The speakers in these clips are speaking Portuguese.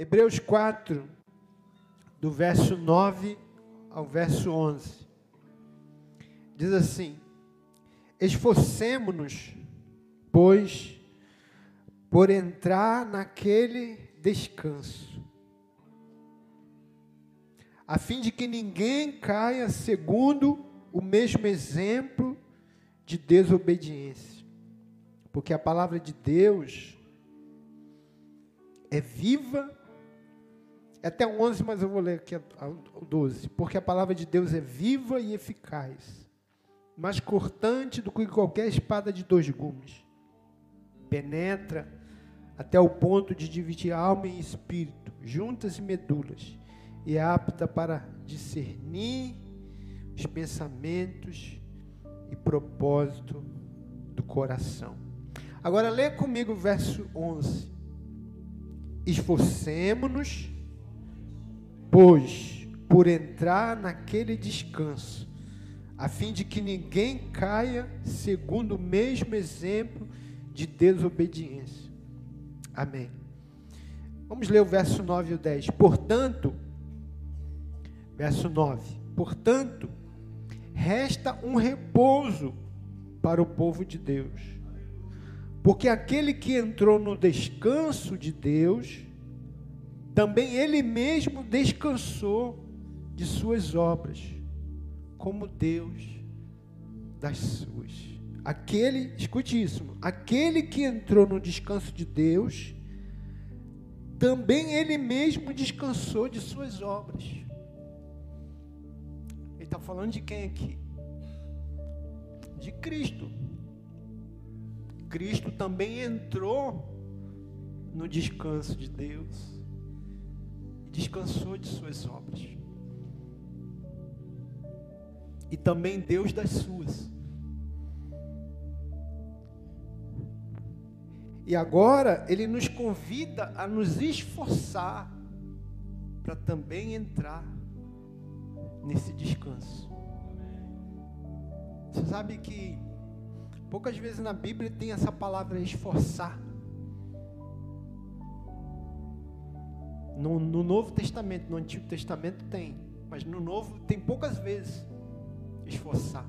Hebreus 4, do verso 9 ao verso 11. Diz assim: Esforcemo-nos, pois, por entrar naquele descanso, a fim de que ninguém caia segundo o mesmo exemplo de desobediência. Porque a palavra de Deus é viva até 11, mas eu vou ler aqui o 12. Porque a palavra de Deus é viva e eficaz, mais cortante do que qualquer espada de dois gumes. Penetra até o ponto de dividir alma e espírito, juntas e medulas, e é apta para discernir os pensamentos e propósito do coração. Agora lê comigo o verso 11. Esforcemo-nos pois, por entrar naquele descanso, a fim de que ninguém caia segundo o mesmo exemplo de desobediência. Amém. Vamos ler o verso 9 e o 10. Portanto, verso 9: Portanto, resta um repouso para o povo de Deus. Porque aquele que entrou no descanso de Deus, também ele mesmo descansou de suas obras, como Deus das suas. Aquele, escute isso, aquele que entrou no descanso de Deus, também ele mesmo descansou de suas obras. Ele está falando de quem aqui? De Cristo. Cristo também entrou no descanso de Deus descansou de suas obras. E também Deus das suas. E agora ele nos convida a nos esforçar para também entrar nesse descanso. Você sabe que poucas vezes na Bíblia tem essa palavra esforçar. No, no Novo Testamento, no Antigo Testamento tem, mas no Novo tem poucas vezes esforçar.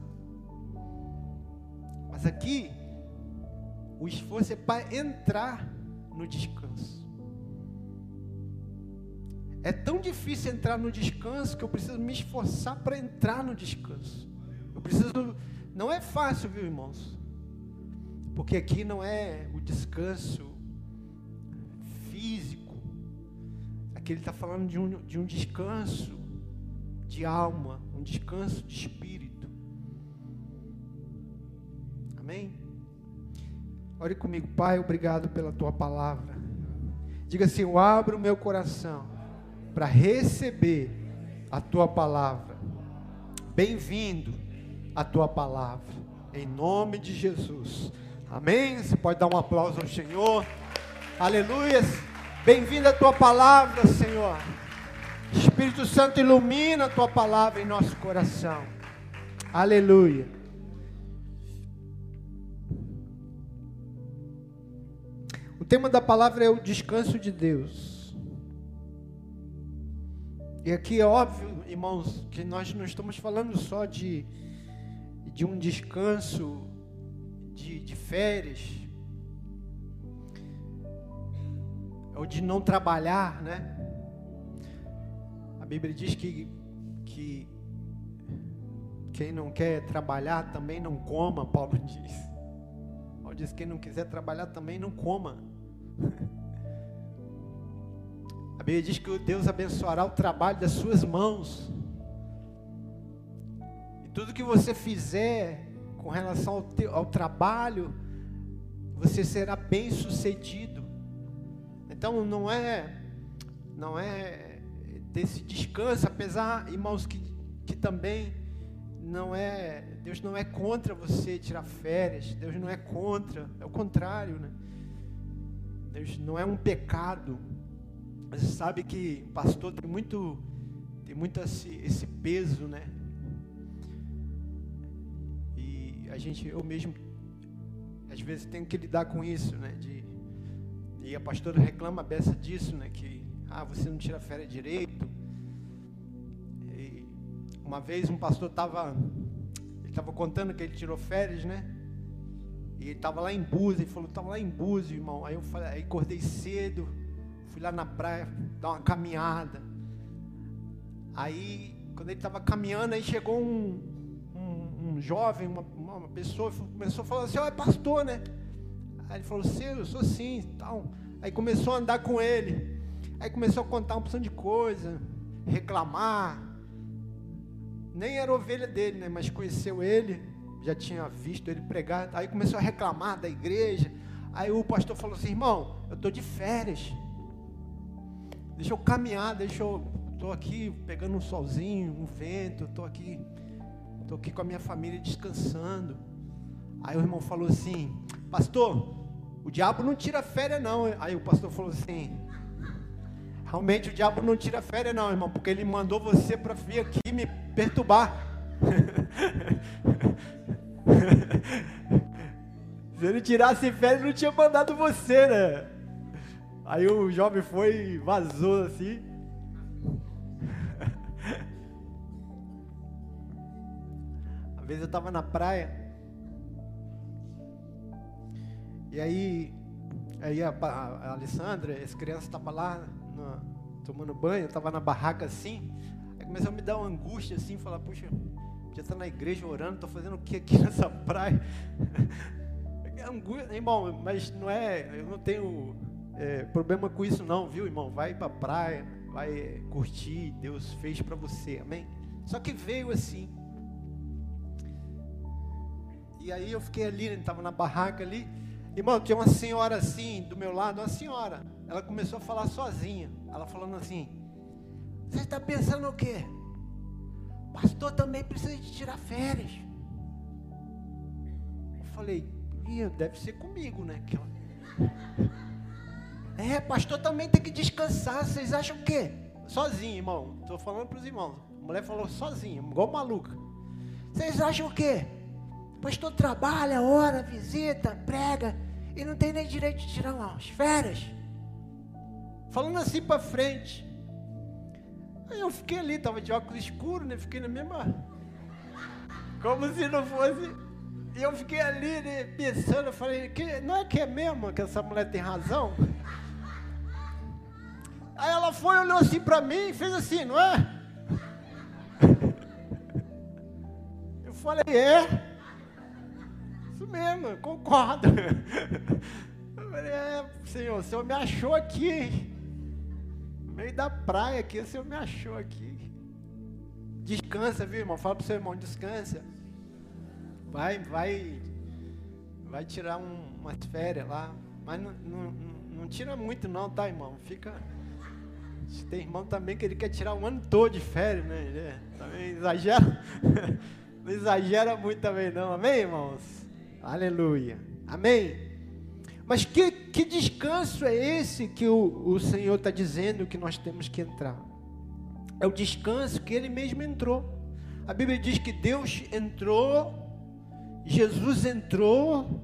Mas aqui, o esforço é para entrar no descanso. É tão difícil entrar no descanso que eu preciso me esforçar para entrar no descanso. Eu preciso. Não é fácil, viu, irmãos? Porque aqui não é o descanso físico Aqui ele está falando de um, de um descanso de alma, um descanso de espírito. Amém? Ore comigo, Pai, obrigado pela tua palavra. Diga assim: Eu abro o meu coração para receber a tua palavra. Bem-vindo a tua palavra, em nome de Jesus. Amém? Você pode dar um aplauso ao Senhor. Aleluia. Bem-vinda a tua palavra, Senhor. Espírito Santo, ilumina a tua palavra em nosso coração. Aleluia. O tema da palavra é o descanso de Deus. E aqui é óbvio, irmãos, que nós não estamos falando só de, de um descanso de, de férias, ou de não trabalhar, né? A Bíblia diz que, que quem não quer trabalhar também não coma, Paulo diz. Paulo diz que quem não quiser trabalhar também não coma. A Bíblia diz que Deus abençoará o trabalho das suas mãos. E tudo que você fizer com relação ao, teu, ao trabalho, você será bem sucedido. Então não é não é desse descanso, apesar, irmãos, que, que também não é, Deus não é contra você tirar férias, Deus não é contra, é o contrário, né? Deus não é um pecado. Você sabe que pastor tem muito tem muito esse, esse peso, né? E a gente eu mesmo às vezes tenho que lidar com isso, né? De e a pastora reclama a beça disso, né? Que ah, você não tira férias direito. E uma vez um pastor estava, ele estava contando que ele tirou férias, né? E ele estava lá em Búzios, ele falou, estava lá em Búzios, irmão. Aí eu falei, aí acordei cedo, fui lá na praia dar uma caminhada. Aí, quando ele estava caminhando, aí chegou um, um, um jovem, uma, uma, pessoa, começou a falar assim, ó, oh, é pastor, né? Aí ele falou, sim, eu sou sim, tal. Aí começou a andar com ele. Aí começou a contar uma opção de coisa, reclamar. Nem era ovelha dele, né? Mas conheceu ele, já tinha visto ele pregar. Aí começou a reclamar da igreja. Aí o pastor falou assim: irmão, eu estou de férias. Deixa eu caminhar, deixa eu. Estou aqui pegando um solzinho, um vento, estou aqui. Estou aqui com a minha família descansando. Aí o irmão falou assim: Pastor, o diabo não tira férias, não. Aí o pastor falou assim: Realmente o diabo não tira férias, não, irmão, porque ele mandou você para vir aqui me perturbar. Se ele tirasse férias, não tinha mandado você, né? Aí o jovem foi, vazou assim. Às vezes eu estava na praia. E aí, aí a, a, Alessandra, as crianças estavam lá na, tomando banho, estava na barraca assim. Aí começou a me dar uma angústia assim, falar, puxa, já está na igreja orando, estou fazendo o que aqui nessa praia? Angústia, irmão, mas não é, eu não tenho é, problema com isso não, viu, irmão? Vai para a praia, vai curtir, Deus fez para você, amém? Só que veio assim. E aí eu fiquei ali, estava na barraca ali. Irmão, tinha uma senhora assim do meu lado, uma senhora. Ela começou a falar sozinha. Ela falando assim: Você está pensando o quê? Pastor também precisa de tirar férias. Eu falei, deve ser comigo, né? É, pastor também tem que descansar. Vocês acham o quê? Sozinho, irmão. Estou falando para os irmãos. A mulher falou sozinha, igual maluca. Vocês acham o quê? Pastor trabalha, ora, visita, prega e não tem nem direito de tirar umas férias. Falando assim para frente. Aí eu fiquei ali, estava de óculos escuros, né? Fiquei na mesma. Como se não fosse. E eu fiquei ali né, pensando, eu falei, que, não é que é mesmo que essa mulher tem razão? Aí ela foi, olhou assim para mim e fez assim, não é? Eu falei, é. Mesmo, concordo. Eu falei, é, senhor, o senhor me achou aqui meio da praia aqui, o Senhor me achou aqui. Descansa, viu, irmão? Fala pro seu irmão, descansa. Vai, vai, vai tirar um, umas férias lá. Mas não, não, não, tira muito não, tá, irmão? Fica. Tem irmão também que ele quer tirar o ano todo de férias, né? É, também exagera. Não exagera muito também não, amém, irmãos? Aleluia. Amém? Mas que, que descanso é esse que o, o Senhor está dizendo que nós temos que entrar? É o descanso que Ele mesmo entrou. A Bíblia diz que Deus entrou, Jesus entrou,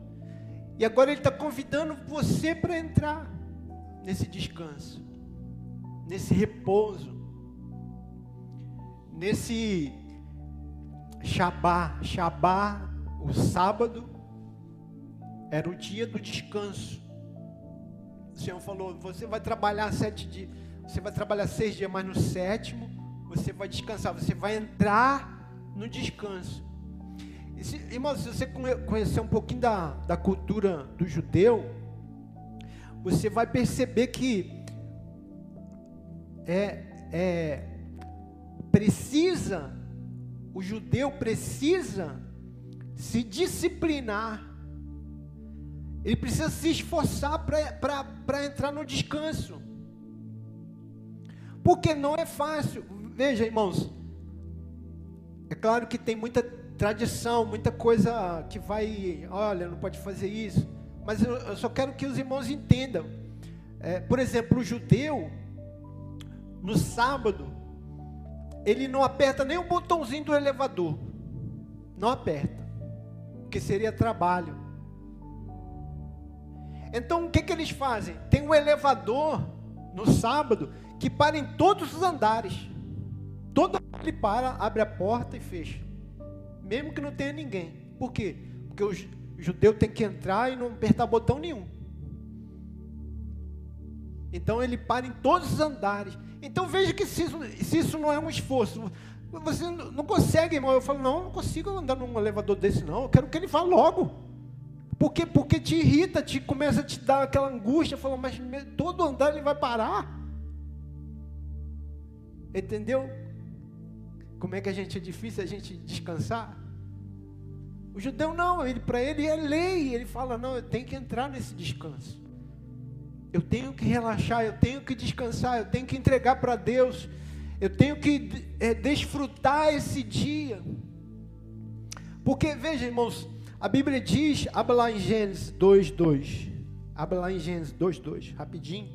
e agora Ele está convidando você para entrar nesse descanso, nesse repouso, nesse Shabá. Shabá, o sábado, era o dia do descanso. O Senhor falou: você vai trabalhar sete dias, você vai trabalhar seis dias, mas no sétimo você vai descansar, você vai entrar no descanso. E se, irmão, se você conhecer um pouquinho da, da cultura do judeu, você vai perceber que é, é precisa, o judeu precisa se disciplinar ele precisa se esforçar para entrar no descanso. Porque não é fácil. Veja, irmãos. É claro que tem muita tradição, muita coisa que vai. Olha, não pode fazer isso. Mas eu, eu só quero que os irmãos entendam. É, por exemplo, o judeu, no sábado, ele não aperta nem o botãozinho do elevador. Não aperta. Porque seria trabalho. Então o que, que eles fazem? Tem um elevador no sábado que para em todos os andares. Todo ele para, abre a porta e fecha. Mesmo que não tenha ninguém. Por quê? Porque o judeu tem que entrar e não apertar botão nenhum. Então ele para em todos os andares. Então veja que se isso, se isso não é um esforço, você não consegue, irmão. Eu falo, não, não consigo andar num elevador desse, não. Eu quero que ele vá logo. Porque, porque te irrita, te começa a te dar aquela angústia, fala, mas todo andar ele vai parar. Entendeu? Como é que a gente é difícil a gente descansar? O judeu não, ele para ele é lei, ele fala, não, eu tenho que entrar nesse descanso. Eu tenho que relaxar, eu tenho que descansar, eu tenho que entregar para Deus, eu tenho que é, desfrutar esse dia. Porque, veja, irmãos, a Bíblia diz, abre lá em Gênesis 2:2. Abre lá em Gênesis 2:2, rapidinho.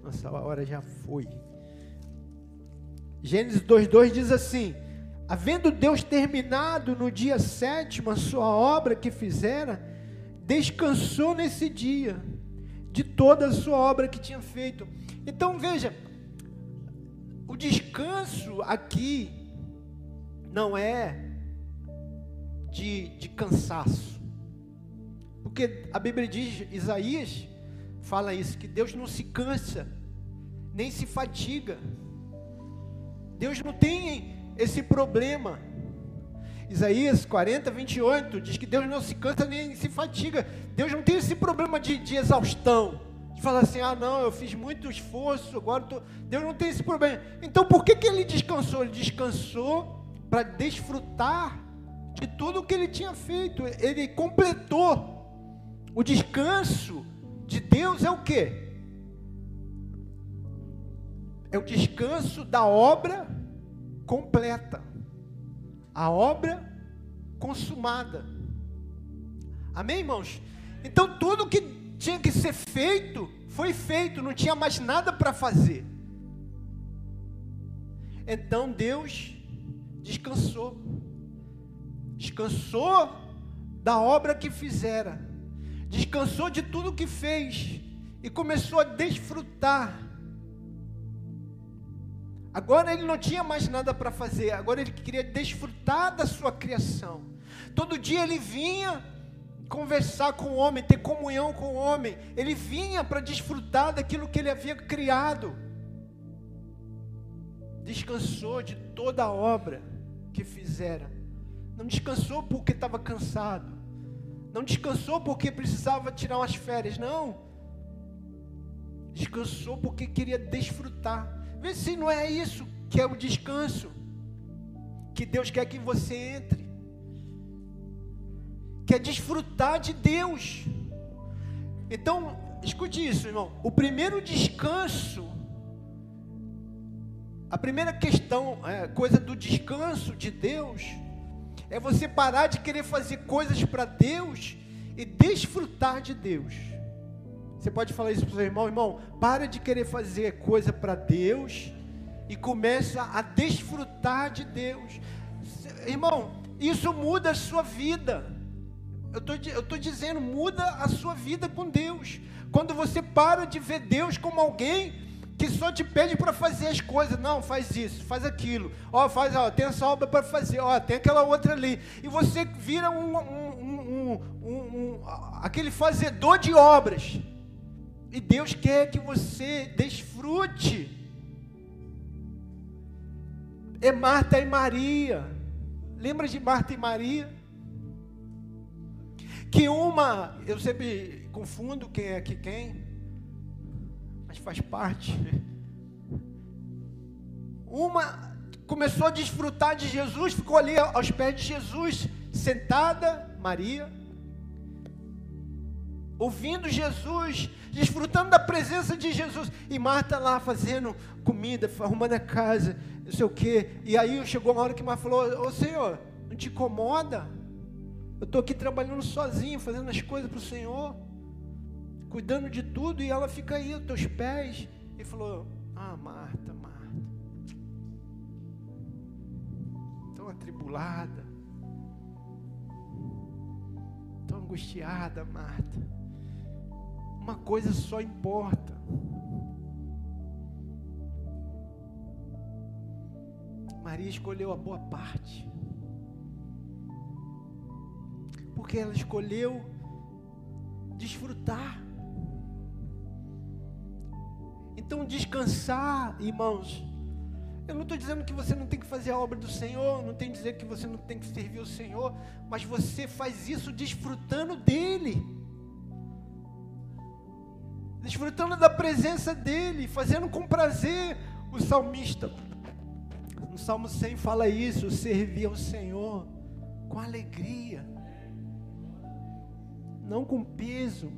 Nossa hora já foi. Gênesis 2:2 diz assim: Havendo Deus terminado no dia sétimo a sua obra que fizera, descansou nesse dia de toda a sua obra que tinha feito. Então veja, o descanso aqui não é de, de cansaço. Porque a Bíblia diz, Isaías fala isso, que Deus não se cansa, nem se fatiga. Deus não tem esse problema. Isaías 40, 28 diz que Deus não se cansa nem se fatiga. Deus não tem esse problema de, de exaustão. De falar assim, ah não, eu fiz muito esforço, agora tô... Deus não tem esse problema. Então por que, que ele descansou? Ele descansou para desfrutar de tudo o que ele tinha feito. Ele completou. O descanso de Deus é o que? É o descanso da obra completa. A obra consumada. Amém, irmãos? Então tudo que tinha que ser feito foi feito, não tinha mais nada para fazer. Então Deus descansou descansou da obra que fizera, descansou de tudo que fez e começou a desfrutar. Agora ele não tinha mais nada para fazer, agora ele queria desfrutar da sua criação. Todo dia ele vinha conversar com o homem, ter comunhão com o homem, ele vinha para desfrutar daquilo que ele havia criado. Descansou de toda a obra que fizera. Não descansou porque estava cansado. Não descansou porque precisava tirar umas férias. Não. Descansou porque queria desfrutar. Vê se não é isso que é o descanso. Que Deus quer que você entre. Quer desfrutar de Deus. Então, escute isso, irmão. O primeiro descanso, a primeira questão, é, coisa do descanso de Deus, é você parar de querer fazer coisas para Deus e desfrutar de Deus. Você pode falar isso para o seu irmão, irmão, para de querer fazer coisa para Deus e começa a desfrutar de Deus. Irmão, isso muda a sua vida. Eu tô, estou dizendo, muda a sua vida com Deus. Quando você para de ver Deus como alguém que só te pede para fazer as coisas. Não, faz isso, faz aquilo. Ó, faz, ó, tem essa obra para fazer. Ó, tem aquela outra ali. E você vira um, um, um, aquele fazedor de obras. E Deus quer que você desfrute. É Marta e Maria. Lembra de Marta e Maria? Que uma, eu sempre confundo quem é que quem mas faz parte. Uma começou a desfrutar de Jesus, ficou ali aos pés de Jesus, sentada, Maria, ouvindo Jesus, desfrutando da presença de Jesus, e Marta lá fazendo comida, arrumando a casa, não sei o quê. E aí chegou uma hora que Marta falou: Ô Senhor, não te incomoda? Eu estou aqui trabalhando sozinho, fazendo as coisas para o Senhor cuidando de tudo, e ela fica aí, aos teus pés. E falou: Ah, Marta, Marta, tão atribulada, tão angustiada, Marta. Uma coisa só importa. Maria escolheu a boa parte. Porque ela escolheu desfrutar então, descansar, irmãos. Eu não estou dizendo que você não tem que fazer a obra do Senhor, não tem dizer que você não tem que servir o Senhor, mas você faz isso desfrutando dEle, desfrutando da presença dEle, fazendo com prazer. O salmista, no Salmo 100 fala isso: servir ao Senhor com alegria, não com peso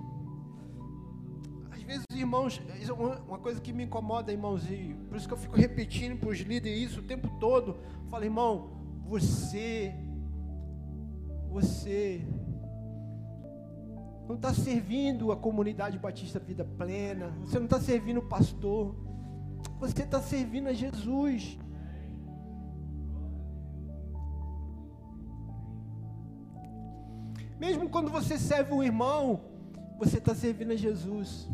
vezes, irmãos, é uma coisa que me incomoda, irmãozinho, por isso que eu fico repetindo para os líderes isso o tempo todo. Falo, irmão, você, você não está servindo a comunidade Batista Vida Plena, você não está servindo o pastor, você está servindo a Jesus. Mesmo quando você serve um irmão, você está servindo a Jesus.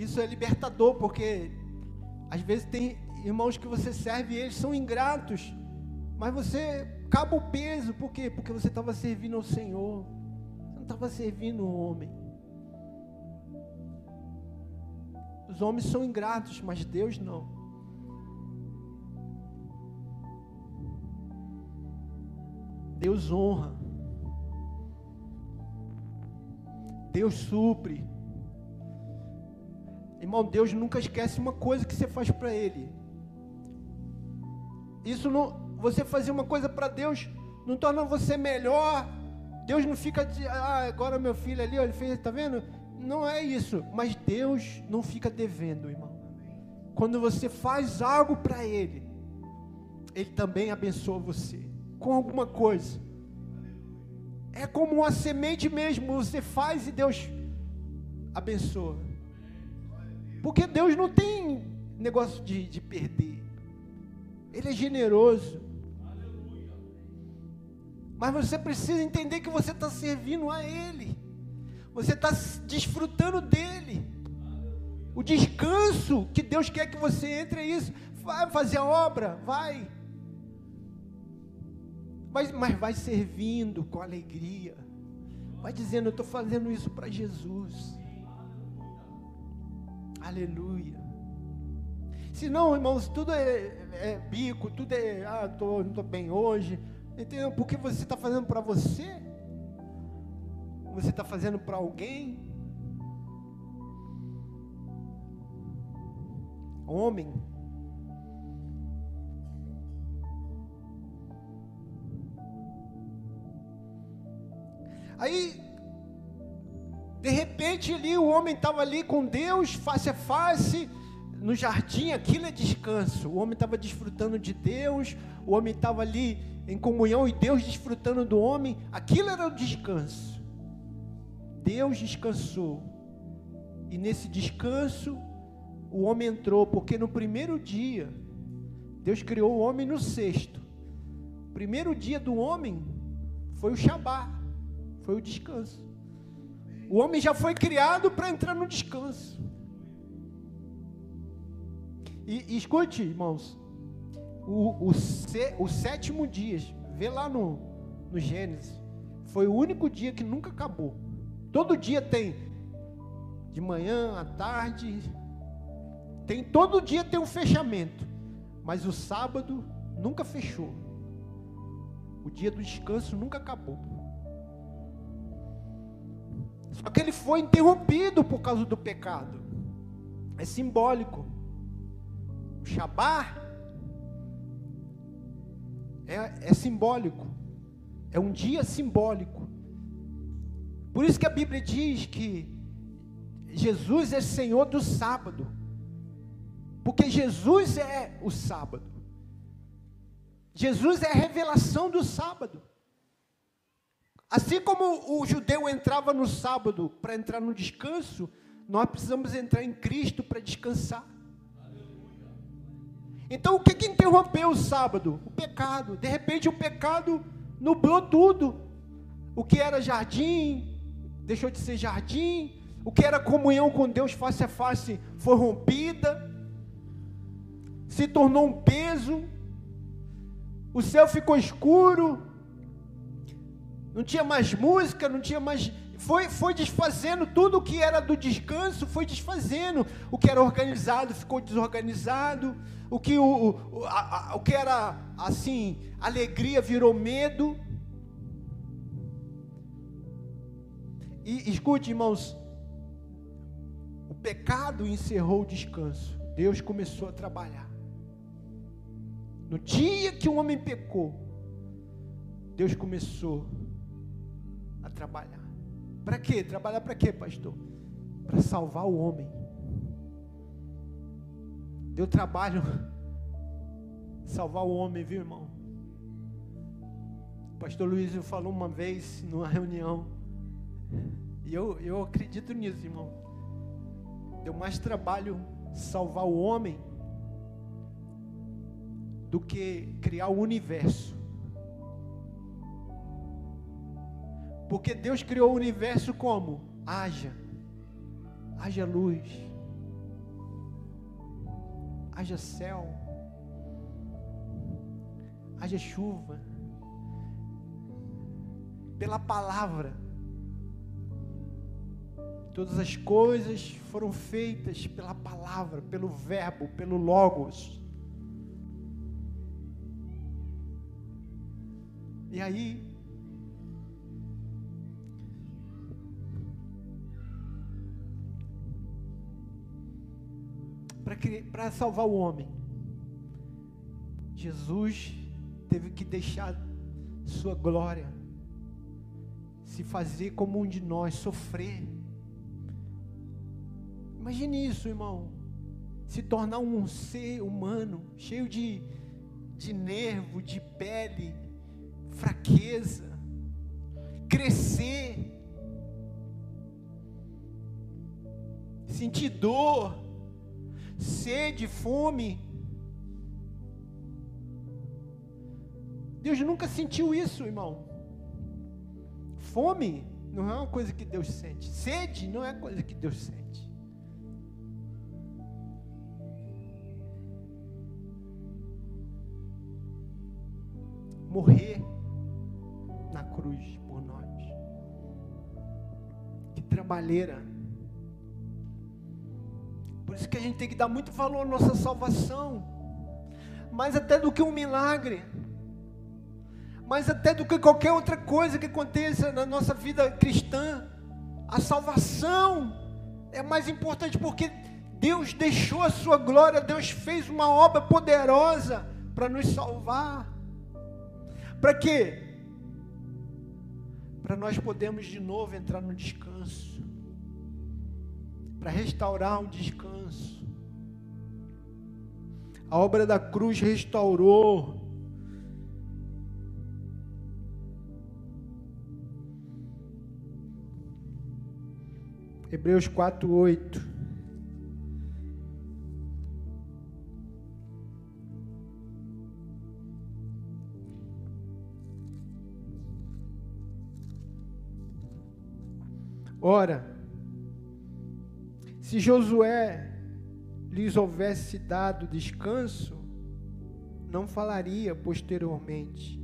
Isso é libertador, porque às vezes tem irmãos que você serve e eles são ingratos, mas você acaba o peso, por quê? Porque você estava servindo ao Senhor, você não estava servindo o homem. Os homens são ingratos, mas Deus não. Deus honra. Deus supre. Irmão, Deus nunca esquece uma coisa que você faz para Ele. Isso não, você fazer uma coisa para Deus não torna você melhor. Deus não fica de, ah, agora meu filho ali, ele fez, tá vendo? Não é isso. Mas Deus não fica devendo, irmão. Quando você faz algo para Ele, Ele também abençoa você com alguma coisa. É como uma semente mesmo, você faz e Deus abençoa. Porque Deus não tem negócio de, de perder. Ele é generoso. Mas você precisa entender que você está servindo a Ele. Você está desfrutando dele. O descanso que Deus quer que você entre é isso. Vai fazer a obra, vai. Mas, mas vai servindo com alegria. Vai dizendo, eu estou fazendo isso para Jesus. Aleluia. Se não, irmãos, tudo é, é bico, tudo é, ah, tô, não estou bem hoje. Entendeu? Porque você está fazendo para você? Você está fazendo para alguém? Homem. Aí repente ali o homem estava ali com Deus, face a face, no jardim, aquilo é descanso. O homem estava desfrutando de Deus, o homem estava ali em comunhão e Deus desfrutando do homem, aquilo era o descanso. Deus descansou. E nesse descanso, o homem entrou, porque no primeiro dia, Deus criou o homem no sexto. O primeiro dia do homem foi o Shabá, foi o descanso. O homem já foi criado para entrar no descanso. E, e escute, irmãos, o, o, o sétimo dia, vê lá no, no Gênesis, foi o único dia que nunca acabou. Todo dia tem, de manhã à tarde, tem todo dia tem um fechamento, mas o sábado nunca fechou. O dia do descanso nunca acabou. Só que ele foi interrompido por causa do pecado. É simbólico. O Shabá é, é simbólico. É um dia simbólico. Por isso que a Bíblia diz que Jesus é Senhor do sábado. Porque Jesus é o sábado. Jesus é a revelação do sábado. Assim como o judeu entrava no sábado para entrar no descanso, nós precisamos entrar em Cristo para descansar. Então o que, que interrompeu o sábado? O pecado. De repente o pecado nublou tudo. O que era jardim deixou de ser jardim. O que era comunhão com Deus face a face foi rompida. se tornou um peso, o céu ficou escuro, não tinha mais música, não tinha mais. Foi, foi desfazendo tudo o que era do descanso, foi desfazendo. O que era organizado ficou desorganizado. O que, o, o, a, a, o que era assim, alegria virou medo. E escute, irmãos, o pecado encerrou o descanso. Deus começou a trabalhar. No dia que o homem pecou, Deus começou a trabalhar. Para quê? Trabalhar para quê, pastor? Para salvar o homem. Deu trabalho salvar o homem, viu, irmão? O pastor Luiz falou uma vez numa reunião, e eu, eu acredito nisso, irmão. Deu mais trabalho salvar o homem do que criar o universo. Porque Deus criou o universo como? Haja. Haja luz. Haja céu. Haja chuva. Pela palavra. Todas as coisas foram feitas pela palavra, pelo verbo, pelo logos. E aí, para salvar o homem, Jesus teve que deixar sua glória, se fazer como um de nós, sofrer. Imagine isso, irmão. Se tornar um ser humano, cheio de, de nervo, de pele, fraqueza, crescer, sentir dor, sede, fome. Deus nunca sentiu isso, irmão. Fome não é uma coisa que Deus sente. Sede não é coisa que Deus sente. Morrer na cruz por nós. Que trabalheira. Por isso que a gente tem que dar muito valor à nossa salvação. Mais até do que um milagre. Mais até do que qualquer outra coisa que aconteça na nossa vida cristã. A salvação é mais importante porque Deus deixou a sua glória, Deus fez uma obra poderosa para nos salvar. Para quê? Para nós podermos de novo entrar no descanso. Para restaurar o descanso. A obra da cruz restaurou. Hebreus 4, 8. Ora, se Josué lhes houvesse dado descanso, não falaria posteriormente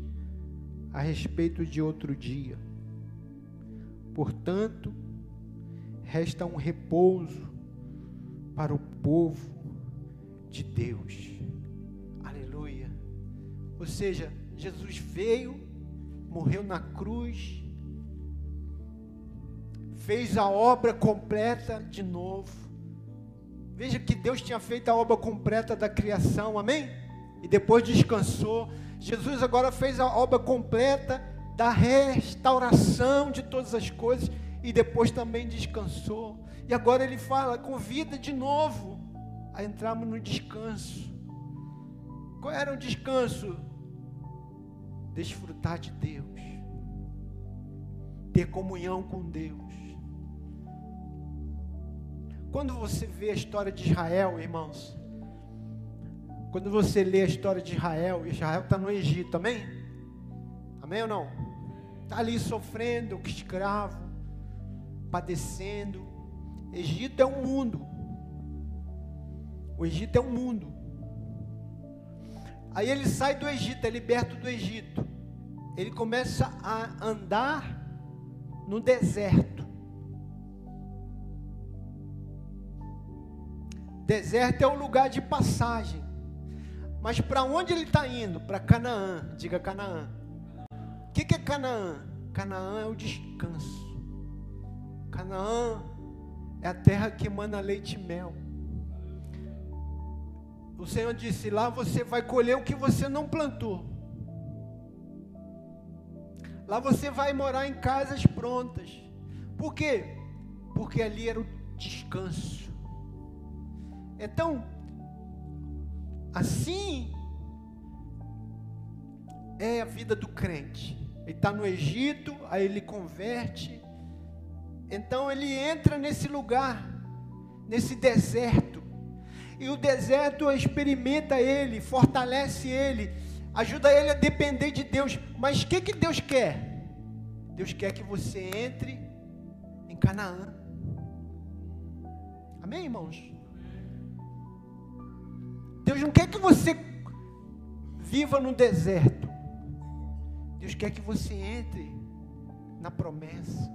a respeito de outro dia. Portanto, resta um repouso para o povo de Deus. Aleluia. Ou seja, Jesus veio, morreu na cruz, fez a obra completa de novo. Veja que Deus tinha feito a obra completa da criação, amém? E depois descansou. Jesus agora fez a obra completa da restauração de todas as coisas e depois também descansou. E agora ele fala, convida de novo a entrarmos no descanso. Qual era o descanso? Desfrutar de Deus, ter comunhão com Deus. Quando você vê a história de Israel, irmãos, quando você lê a história de Israel, Israel está no Egito, amém? Amém ou não? Está ali sofrendo, escravo, padecendo. Egito é um mundo. O Egito é um mundo. Aí ele sai do Egito, é liberto do Egito. Ele começa a andar no deserto. Deserto é um lugar de passagem. Mas para onde ele está indo? Para Canaã. Diga Canaã. O que, que é Canaã? Canaã é o descanso. Canaã é a terra que emana leite e mel. O Senhor disse: lá você vai colher o que você não plantou. Lá você vai morar em casas prontas. Por quê? Porque ali era o descanso. Então, assim é a vida do crente. Ele está no Egito, aí ele converte. Então ele entra nesse lugar, nesse deserto. E o deserto experimenta ele, fortalece ele, ajuda ele a depender de Deus. Mas o que, que Deus quer? Deus quer que você entre em Canaã. Amém, irmãos? Deus não quer que você viva no deserto. Deus quer que você entre na promessa.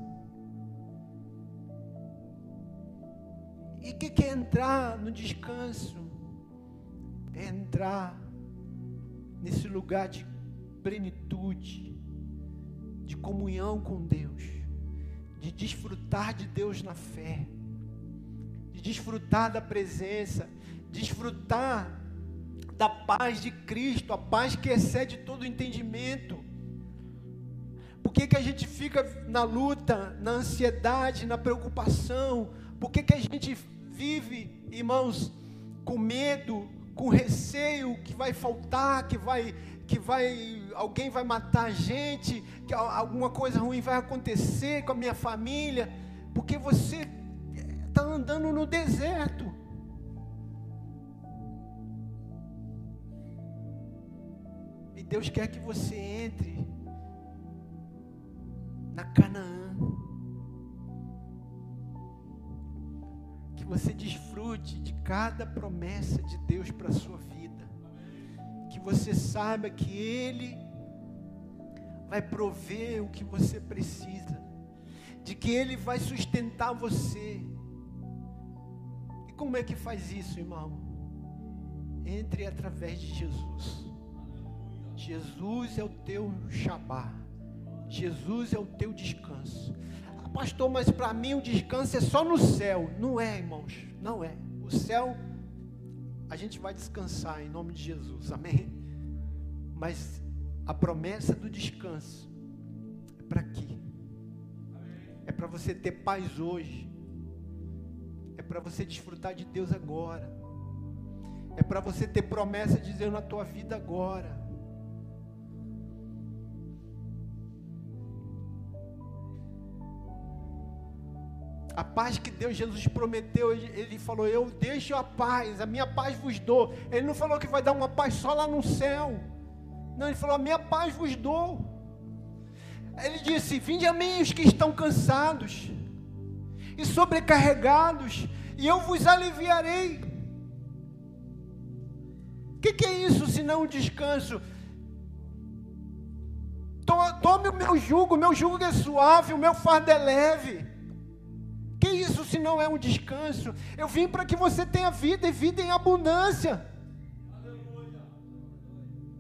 E o que, que é entrar no descanso? É entrar nesse lugar de plenitude, de comunhão com Deus, de desfrutar de Deus na fé, de desfrutar da presença, desfrutar da paz de Cristo, a paz que excede todo entendimento. Por que, que a gente fica na luta, na ansiedade, na preocupação? Por que, que a gente vive, irmãos, com medo, com receio que vai faltar, que vai, que vai, alguém vai matar a gente, que alguma coisa ruim vai acontecer com a minha família? Porque você está andando no deserto. Deus quer que você entre na Canaã. Que você desfrute de cada promessa de Deus para a sua vida. Que você saiba que Ele vai prover o que você precisa. De que Ele vai sustentar você. E como é que faz isso, irmão? Entre através de Jesus. Jesus é o teu Shabá. Jesus é o teu descanso. Ah, pastor, mas para mim o descanso é só no céu. Não é, irmãos. Não é. O céu, a gente vai descansar em nome de Jesus. Amém? Mas a promessa do descanso é para aqui. É para você ter paz hoje. É para você desfrutar de Deus agora. É para você ter promessa de Deus na tua vida agora. Paz que Deus Jesus prometeu, ele falou: Eu deixo a paz, a minha paz vos dou. Ele não falou que vai dar uma paz só lá no céu. Não, ele falou: A minha paz vos dou. Ele disse: Vinde a mim os que estão cansados e sobrecarregados, e eu vos aliviarei. O que, que, é isso se não descanso? Tome o meu jugo, o meu jugo é suave, o meu fardo é leve. Se não é um descanso? Eu vim para que você tenha vida e vida em abundância.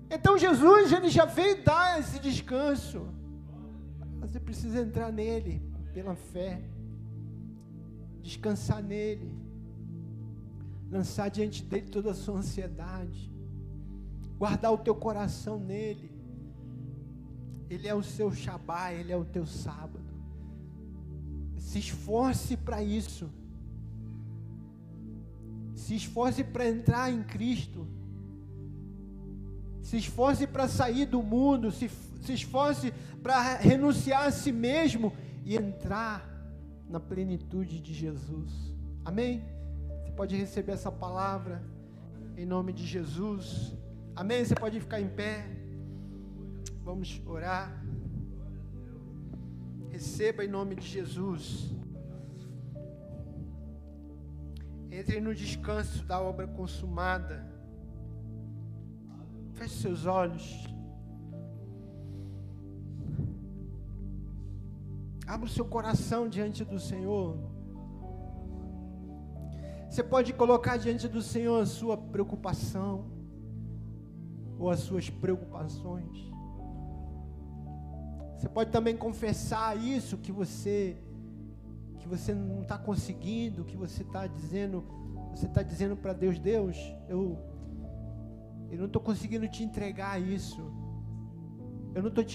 Então Jesus ele já veio dar esse descanso. Você precisa entrar nele pela fé. Descansar nele. Lançar diante dele toda a sua ansiedade. Guardar o teu coração nele. Ele é o seu Shabá, ele é o teu sábado. Se esforce para isso. Se esforce para entrar em Cristo. Se esforce para sair do mundo. Se, se esforce para renunciar a si mesmo e entrar na plenitude de Jesus. Amém? Você pode receber essa palavra em nome de Jesus. Amém? Você pode ficar em pé. Vamos orar. Receba em nome de Jesus. Entre no descanso da obra consumada. Feche seus olhos. Abra o seu coração diante do Senhor. Você pode colocar diante do Senhor a sua preocupação ou as suas preocupações. Você pode também confessar isso que você que você não está conseguindo, que você está dizendo, você está dizendo para Deus, Deus, eu eu não estou conseguindo te entregar isso. Eu não estou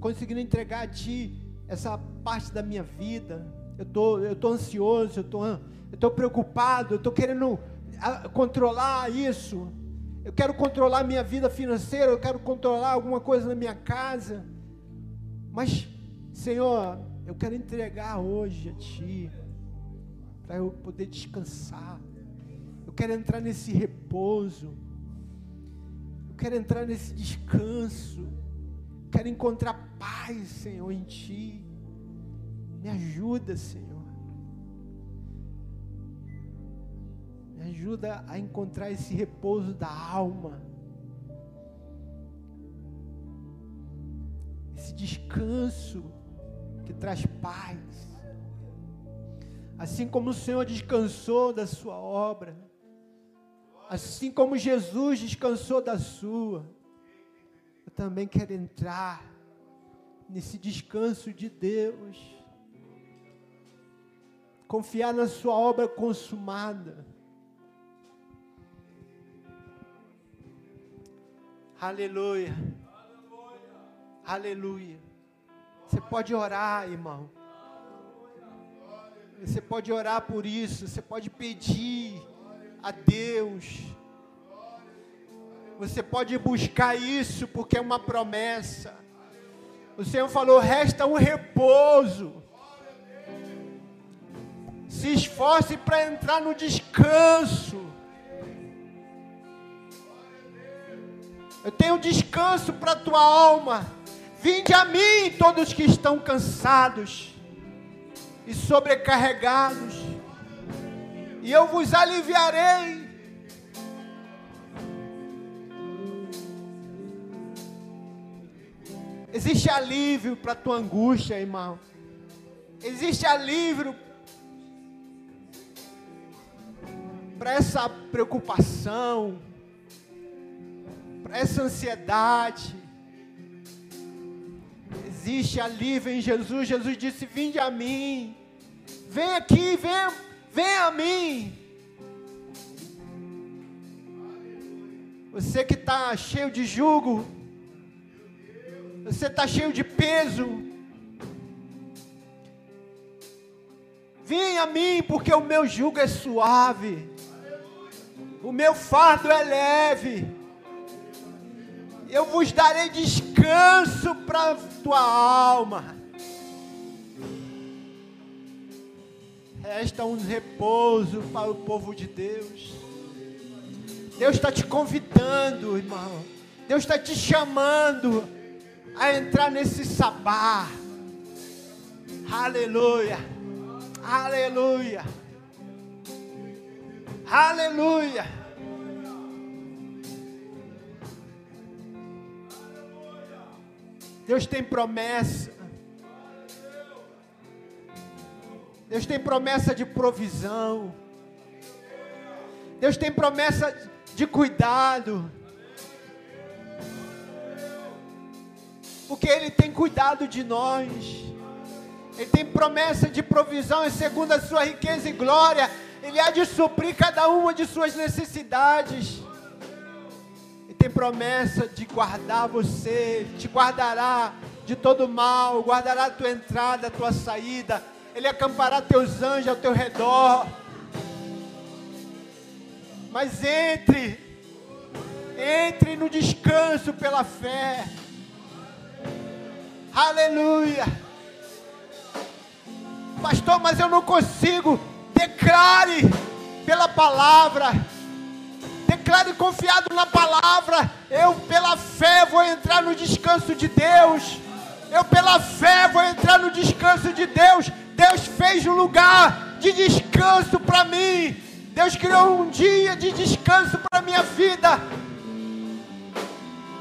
conseguindo entregar a Ti essa parte da minha vida. Eu tô, eu tô ansioso, eu tô, eu tô preocupado, eu tô querendo ah, controlar isso. Eu quero controlar minha vida financeira, eu quero controlar alguma coisa na minha casa. Mas, Senhor, eu quero entregar hoje a Ti, para eu poder descansar. Eu quero entrar nesse repouso. Eu quero entrar nesse descanso. Quero encontrar paz, Senhor, em Ti. Me ajuda, Senhor. Me ajuda a encontrar esse repouso da alma. Esse descanso que traz paz. Assim como o Senhor descansou da sua obra, assim como Jesus descansou da sua, eu também quero entrar nesse descanso de Deus confiar na Sua obra consumada. Aleluia. Aleluia. Você pode orar, irmão. Você pode orar por isso. Você pode pedir a Deus. Você pode buscar isso porque é uma promessa. O Senhor falou: resta um repouso. Se esforce para entrar no descanso. Eu tenho descanso para a tua alma. Vinde a mim, todos que estão cansados e sobrecarregados, e eu vos aliviarei. Existe alívio para a tua angústia, irmão. Existe alívio para essa preocupação, para essa ansiedade. Existe alívio em Jesus. Jesus disse: Vinde a mim. Vem aqui, vem, vem a mim. Você que está cheio de jugo, você está cheio de peso. Vem a mim, porque o meu jugo é suave. O meu fardo é leve. Eu vos darei descanso para a tua alma. Resta um repouso para o povo de Deus. Deus está te convidando, irmão. Deus está te chamando a entrar nesse sabá. Aleluia. Aleluia. Aleluia. Deus tem promessa. Deus tem promessa de provisão. Deus tem promessa de cuidado. Porque Ele tem cuidado de nós. Ele tem promessa de provisão, e segundo a sua riqueza e glória, ele há de suprir cada uma de suas necessidades. Tem promessa de guardar você, te guardará de todo mal, guardará a tua entrada, a tua saída. Ele acampará teus anjos ao teu redor. Mas entre, entre no descanso pela fé. Aleluia. Pastor, mas eu não consigo. Declare pela palavra. Declare confiado na palavra. Eu, pela fé, vou entrar no descanso de Deus. Eu, pela fé, vou entrar no descanso de Deus. Deus fez um lugar de descanso para mim. Deus criou um dia de descanso para minha vida.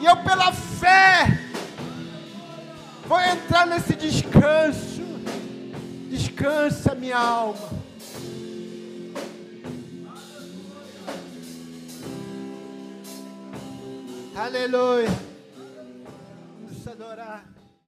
E eu, pela fé, vou entrar nesse descanso. Descansa, minha alma. Aleluia. Vamos adorar.